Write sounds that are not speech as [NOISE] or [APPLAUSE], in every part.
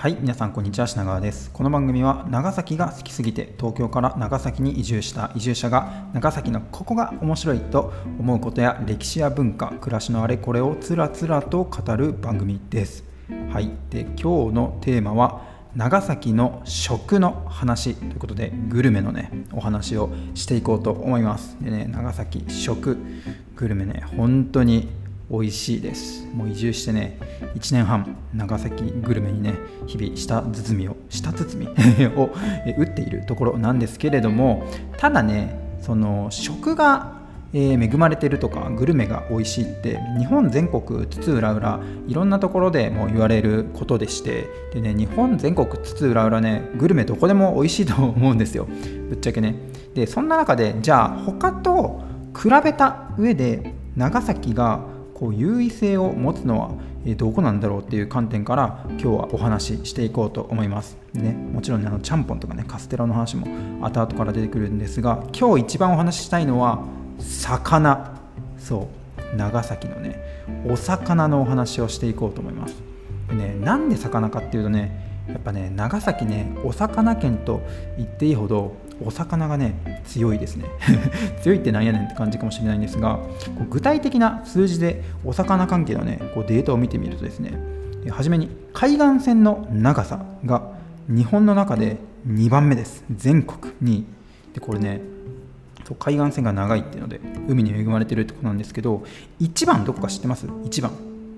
はい皆さんこんにちは品川です。この番組は長崎が好きすぎて東京から長崎に移住した移住者が長崎のここが面白いと思うことや歴史や文化暮らしのあれこれをつらつらと語る番組です。はいで今日のテーマは長崎の食の話ということでグルメのねお話をしていこうと思います。でね長崎食グルメね本当に美味しいです。もう移住してね1年半長崎グルメにね日々舌包みを舌包み [LAUGHS] を打っているところなんですけれどもただねその食がえ、恵まれてるとかグルメが美味しいって日本全国津々浦々いろんなところでも言われることでしてでね日本全国津々浦々ねグルメどこでも美味しいと思うんですよ。ぶっちゃけね。でそんな中でじゃあ他と比べた上で長崎がこう優位性を持つのはどこなんだろうっていう観点から今日はお話ししていこうと思います。ね、もちろん、ね、あのちゃんぽんとかねカステラの話も後々から出てくるんですが今日一番お話ししたいのは魚そう長崎のねお魚のお話をしていこうと思います。でね、なんで魚かっていうとねやっぱね長崎ねお魚県と言っていいほどお魚がね強いですね。[LAUGHS] 強いってなんやねんって感じかもしれないんですがこう具体的な数字でお魚関係のねこうデータを見てみるとですねはじめに海岸線の長さが日本の中で2番目です。全国に。でこれねそう海岸線が長いっていうので海に恵まれてるってことなんですけど1番どこか知ってます？1番。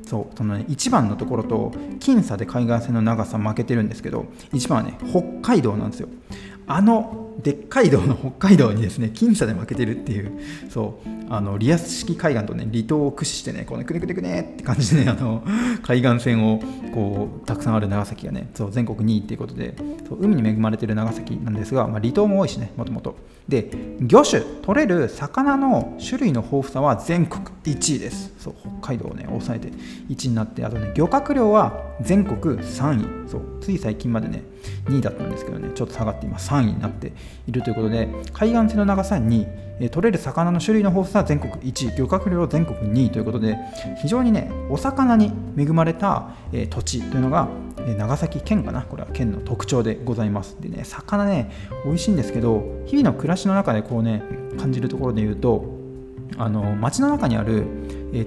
そうそのね1番のところと僅差で海岸線の長さ負けてるんですけど1番はね北海道なんですよ。あのでっかい道の北海道にですね僅差で負けてるっていうそうあのリアス式海岸とね離島を駆使してねこのくねくねくねって感じでねあの海岸線をこうたくさんある長崎がねそう全国2位っていうことでそう海に恵まれてる長崎なんですが、まあ、離島も多いしねもともと。で魚種取れる魚の種類の豊富さは全国1位です。そう北海道をね抑えて1位になってあとね漁獲量は全国3位。そうつい最近までね2位だったんですけどねちょっと下がって今3位になっているということで海岸線の長さに取れる魚の種類の豊富さは全国1位漁獲量全国2位ということで非常にねお魚に恵まれた土地というのが長崎県かな。これは県の特徴でございます。でね魚ね美味しいんですけど日々の暮らしの中でこうね感じるところで言うとあの街の中にある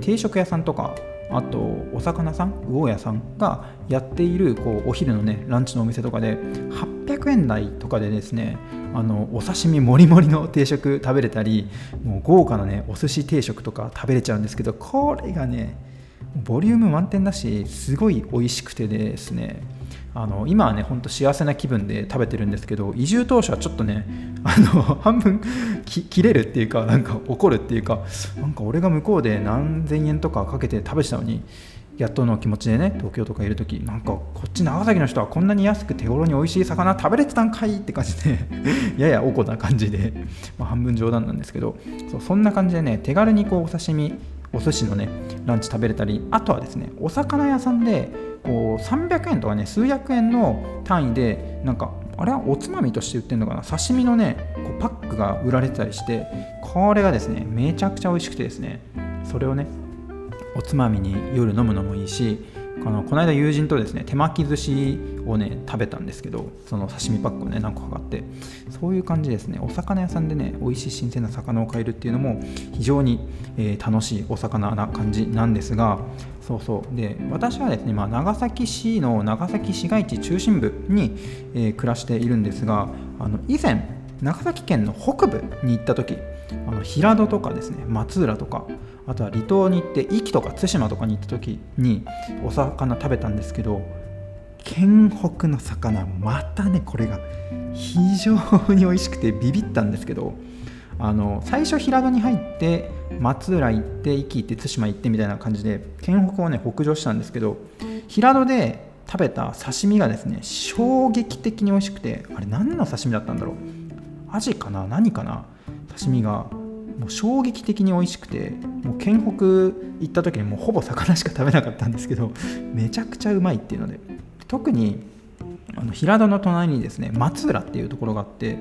定食屋さんとかあとお魚さん魚屋さんがやっているこうお昼のねランチのお店とかで800円台とかでですねあのお刺身もりもりの定食食べれたりもう豪華なねお寿司定食とか食べれちゃうんですけどこれがねボリューム満点だしすごい美味しくてですねあの今はねほんと幸せな気分で食べてるんですけど移住当初はちょっとね [LAUGHS] あの半分切れるっていうかなんか怒るっていうかなんか俺が向こうで何千円とかかけて食べてたのにやっとの気持ちでね東京とかいる時なんかこっち長崎の人はこんなに安く手頃に美味しい魚食べれてたんかいって感じで [LAUGHS] ややおこな感じで、まあ、半分冗談なんですけどそうそんな感じでね手軽にこうお刺身お寿司のねランチ食べれたりあとはですねお魚屋さんでこう300円とかね数百円の単位でなんかあれはおつまみとして売ってるのかな刺身のねこうパックが売られてたりしてこれがですねめちゃくちゃ美味しくてですねそれをねおつまみに夜飲むのもいいしこのこの間友人とですね手巻き寿司をね食べたんですけどその刺身パックをね何個か買ってそういう感じですね。お魚屋さんでね美味しい新鮮な魚を買えるっていうのも非常に、えー、楽しいお魚な感じなんですがそうそう。で私はですね、まあ、長崎市の長崎市街地中心部に、えー、暮らしているんですがあの以前長崎県の北部に行った時あの平戸とかですね松浦とかあとは離島に行って壱岐とか対馬とかに行った時にお魚食べたんですけど県北の魚またねこれが非常に美味しくてビビったんですけどあの最初平戸に入って松浦行って壱岐行って対馬行ってみたいな感じで県北をね北上したんですけど平戸で食べた刺身がですね衝撃的に美味しくてあれ何の刺身だったんだろう。アジかな？何かな？刺身がもう衝撃的に美味しくてもう県北行った時にもうほぼ魚しか食べなかったんですけどめちゃくちゃうまいっていうので特にあの平戸の隣にですね松浦っていうところがあって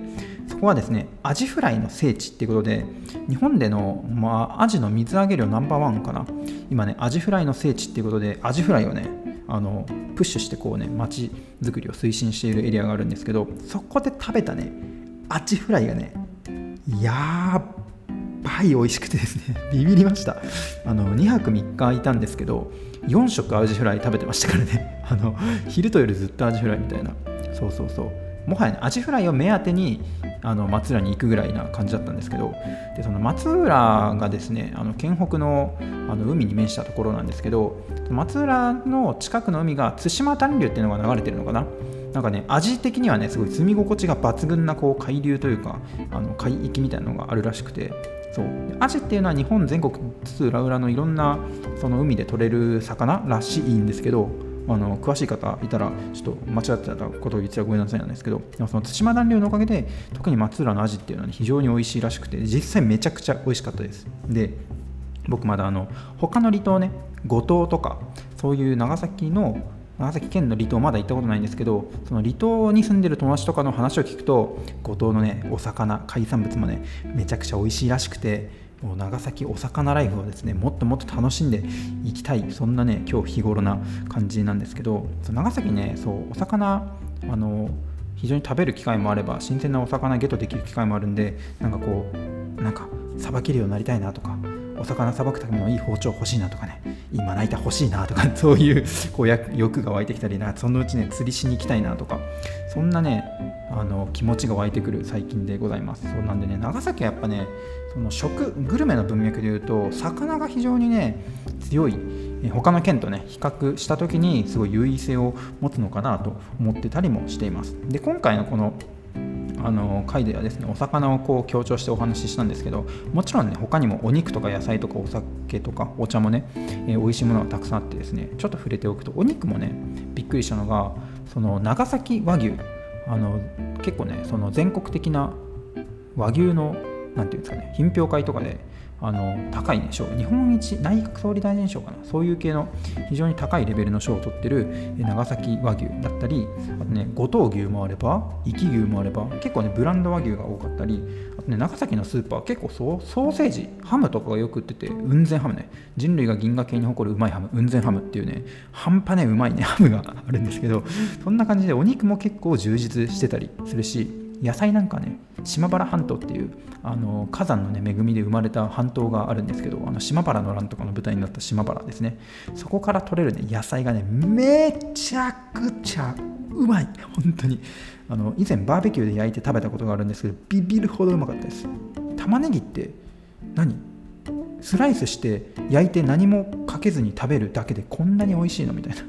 そこはですねアジフライの聖地っていうことで日本での、まあ、アジの水揚げ量ナンバーワンかな。今ねアジフライの聖地っていうことでアジフライをねあのプッシュしてこうね街づくりを推進しているエリアがあるんですけどそこで食べたねアジフライがねやば美味しくてですね [LAUGHS] ビビりました。あの2泊3日いたんですけど4食アジフライ食べてましたからね。[LAUGHS] あの昼と夜ずっとアジフライみたいな。そうそうそう。もはや、ね、アジフライを目当てにあの松浦に行くぐらいな感じだったんですけどでその松浦がですねあの県北のあの海に面したところなんですけど松浦の近くの海が対馬暖流っていうのが流れてるのかな。なんかね味的にはねすごい住み心地が抜群なこう海流というかあの海域みたいなのがあるらしくてそう。アジっていうのは日本全国津々浦々のいろんなその海で取れる魚らしいんですけどあの詳しい方いたらちょっと間違ってたことを言っちゃごめんなさいなんですけどその対馬暖流のおかげで特に松浦のアジっていうのは、ね、非常に美味しいらしくて実際めちゃくちゃ美味しかったです。で僕まだあの他の離島ね五島とかそういう長崎の長崎県の離島まだ行ったことないんですけどその離島に住んでる友達とかの話を聞くと五島のねお魚海産物もねめちゃくちゃ美味しいらしくてもう長崎お魚ライフをですねもっともっと楽しんでいきたいそんなね今日日頃な感じなんですけど長崎ねそうお魚あの非常に食べる機会もあれば新鮮なお魚ゲットできる機会もあるんでなんかこうなんかさばけるようになりたいなとかお魚さばくためのいい包丁欲しいなとかね今泣いた欲しいなとか [LAUGHS] そういうこう欲が湧いてきたりなそのうちね釣りしに行きたいなとかそんなねあの気持ちが湧いてくる最近でございます。そうなんでね長崎はやっぱねその食グルメの文脈でいうと魚が非常にね強い。他の県とね比較した時にすごい優位性を持つのかなと思ってたりもしています。で今回のこのあの回ではですねお魚をこう強調してお話ししたんですけどもちろんね他にもお肉とか野菜とかお酒とかお茶もね、えー、美味しいものがたくさんあってですねちょっと触れておくとお肉もねびっくりしたのがその長崎和牛あの結構ねその全国的な和牛の何て言うんですかね品評会とかであの高い、ね、賞。日本一内閣総理大臣賞かな。そういう系の非常に高いレベルの賞を取ってる長崎和牛だったりあとね五島牛もあれば壱岐牛もあれば結構ねブランド和牛が多かったりあとね長崎のスーパー結構ソソーセージハムとかがよく売ってて雲仙ハムね。人類が銀河系に誇るうまいハム雲仙ハムっていうね半端ねうまいねハムがあるんですけどそんな感じでお肉も結構充実してたりするし野菜なんかね島原半島っていうあの火山の、ね、恵みで生まれた半島があるんですけどあの島原の乱とかの舞台になった島原ですね。そこから取れる、ね、野菜がねめちゃくちゃうまい。本当に。あの以前バーベキューで焼いて食べたことがあるんですけどビビるほどうまかったです。玉ねぎって何？スライスして焼いて何もかけずに食べるだけでこんなに美味しいの？みたいな。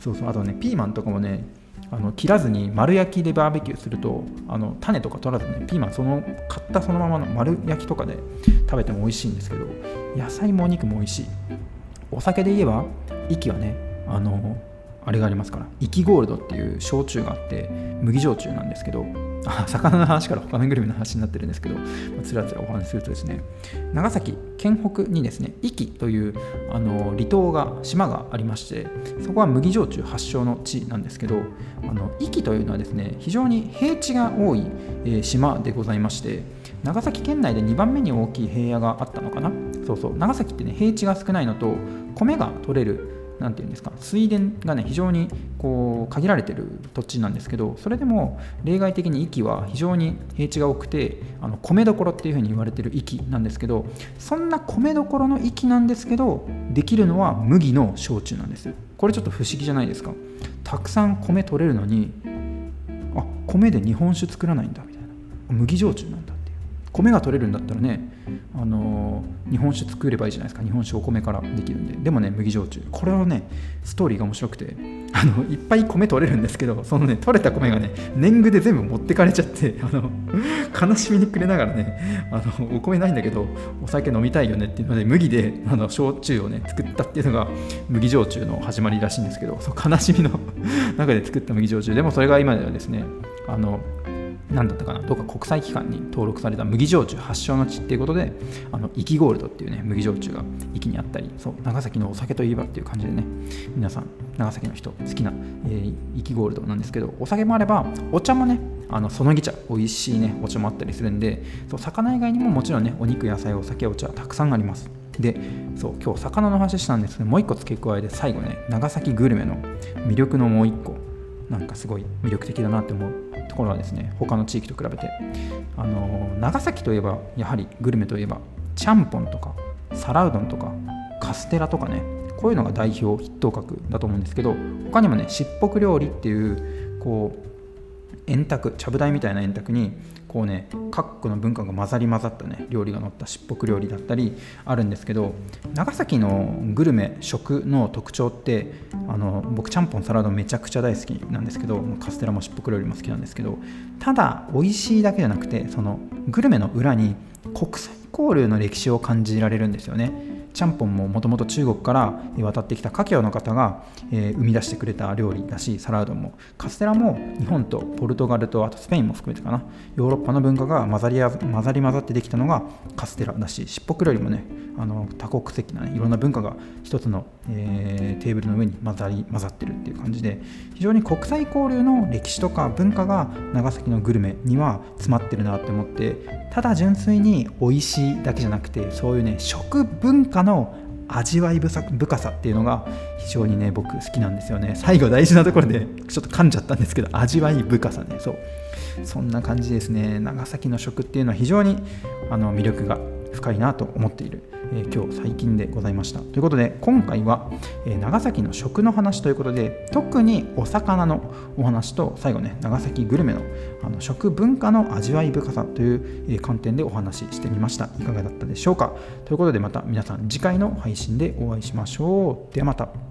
そうそう。あとねピーマンとかもねあの切らずに丸焼きでバーベキューするとあの種とか取らずにピーマンその買ったそのままの丸焼きとかで食べても美味しいんですけど野菜もお肉も美味しい。お酒で言えば息はねあのあれがありますからイキゴールドっていう焼酎があって麦焼酎なんですけどあ魚の話から他のグルメの話になってるんですけど、つらつらお話しするとですね、長崎県北にですね、壱岐というあの離島が、島がありまして、そこは麦焼酎発祥の地なんですけど、あの壱岐というのはですね、非常に平地が多い、えー、島でございまして、長崎県内で2番目に大きい平野があったのかな？そうそう、長崎ってね、平地が少ないのと、米が取れる何て言うんですか水田がね非常にこう限られてる土地なんですけどそれでも例外的に壱岐は非常に平地が多くてあの米どころっていうふうに言われてる壱岐なんですけどそんな米どころの壱岐なんですけどできるのは麦の焼酎なんです。これちょっと不思議じゃないですか。たくさん米取れるのにあ米で日本酒作らないんだみたいな。麦焼酎なんだ。米が取れるんだったらね、あのー、日本酒作ればいいじゃないですか。日本酒お米からできるんで。でもね麦焼酎。これはねストーリーが面白くてあのいっぱい米取れるんですけどそのね取れた米がね年貢で全部持ってかれちゃってあの悲しみに暮れながらねあのお米ないんだけどお酒飲みたいよねっていうので麦であの焼酎をね作ったっていうのが麦焼酎の始まりらしいんですけどそう悲しみの中で作った麦焼酎。でもそれが今ではですねあの何だったかな。どうか国際機関に登録された麦焼酎発祥の地っていうことであのイキゴールドっていうね麦焼酎が壱岐にあったりそう長崎のお酒といえばっていう感じでね皆さん長崎の人好きな、えー、イキゴールドなんですけどお酒もあればお茶もねあのそのぎ茶美味しいねお茶もあったりするんでそう魚以外にももちろんねお肉野菜お酒お茶たくさんあります。でそう今日魚の話したんですけどもう一個付け加えて最後ね長崎グルメの魅力のもう一個。なんかすごい魅力的だなって思うところはですね他の地域と比べて。あの長崎といえばやはりグルメといえばちゃんぽんとか皿うどんとかカステラとかねこういうのが代表筆頭格だと思うんですけど他にもねしっぽく料理っていうこう円卓ちゃぶ台みたいな円卓にこうね各国の文化が混ざり混ざったね料理が載ったしっぽく料理だったりあるんですけど長崎のグルメ食の特徴ってあの僕ちゃんぽんサラダめちゃくちゃ大好きなんですけどカステラもしっぽく料理も好きなんですけどただ美味しいだけじゃなくてそのグルメの裏に国際交流の歴史を感じられるんですよね。ちゃんぽんももともと中国から渡ってきた華僑の方が、えー、生み出してくれた料理だしサラダも。カステラも日本とポルトガルとあとスペインも含めてかな。ヨーロッパの文化が混ざり混ざり混ざってできたのがカステラだししっぽく料理もねあの多国籍な、ね、いろんな文化が一つの、えー、テーブルの上に混ざり混ざってるっていう感じで非常に国際交流の歴史とか文化が長崎のグルメには詰まってるなって思ってただ純粋に美味しいだけじゃなくてそういうね食文化の味わい深さっていうのが非常にね僕好きなんですよね。最後大事なところでちょっと噛んじゃったんですけど味わい深さね。そう。そんな感じですね。長崎の食っていうのは非常にあの魅力が深いなと思っているえー、今日最近でございました。ということで今回は、えー、長崎の食の話ということで特にお魚のお話と最後ね長崎グルメのあの食文化の味わい深さという、えー、観点でお話ししてみました。いかがだったでしょうか。ということでまた皆さん次回の配信でお会いしましょう。ではまた。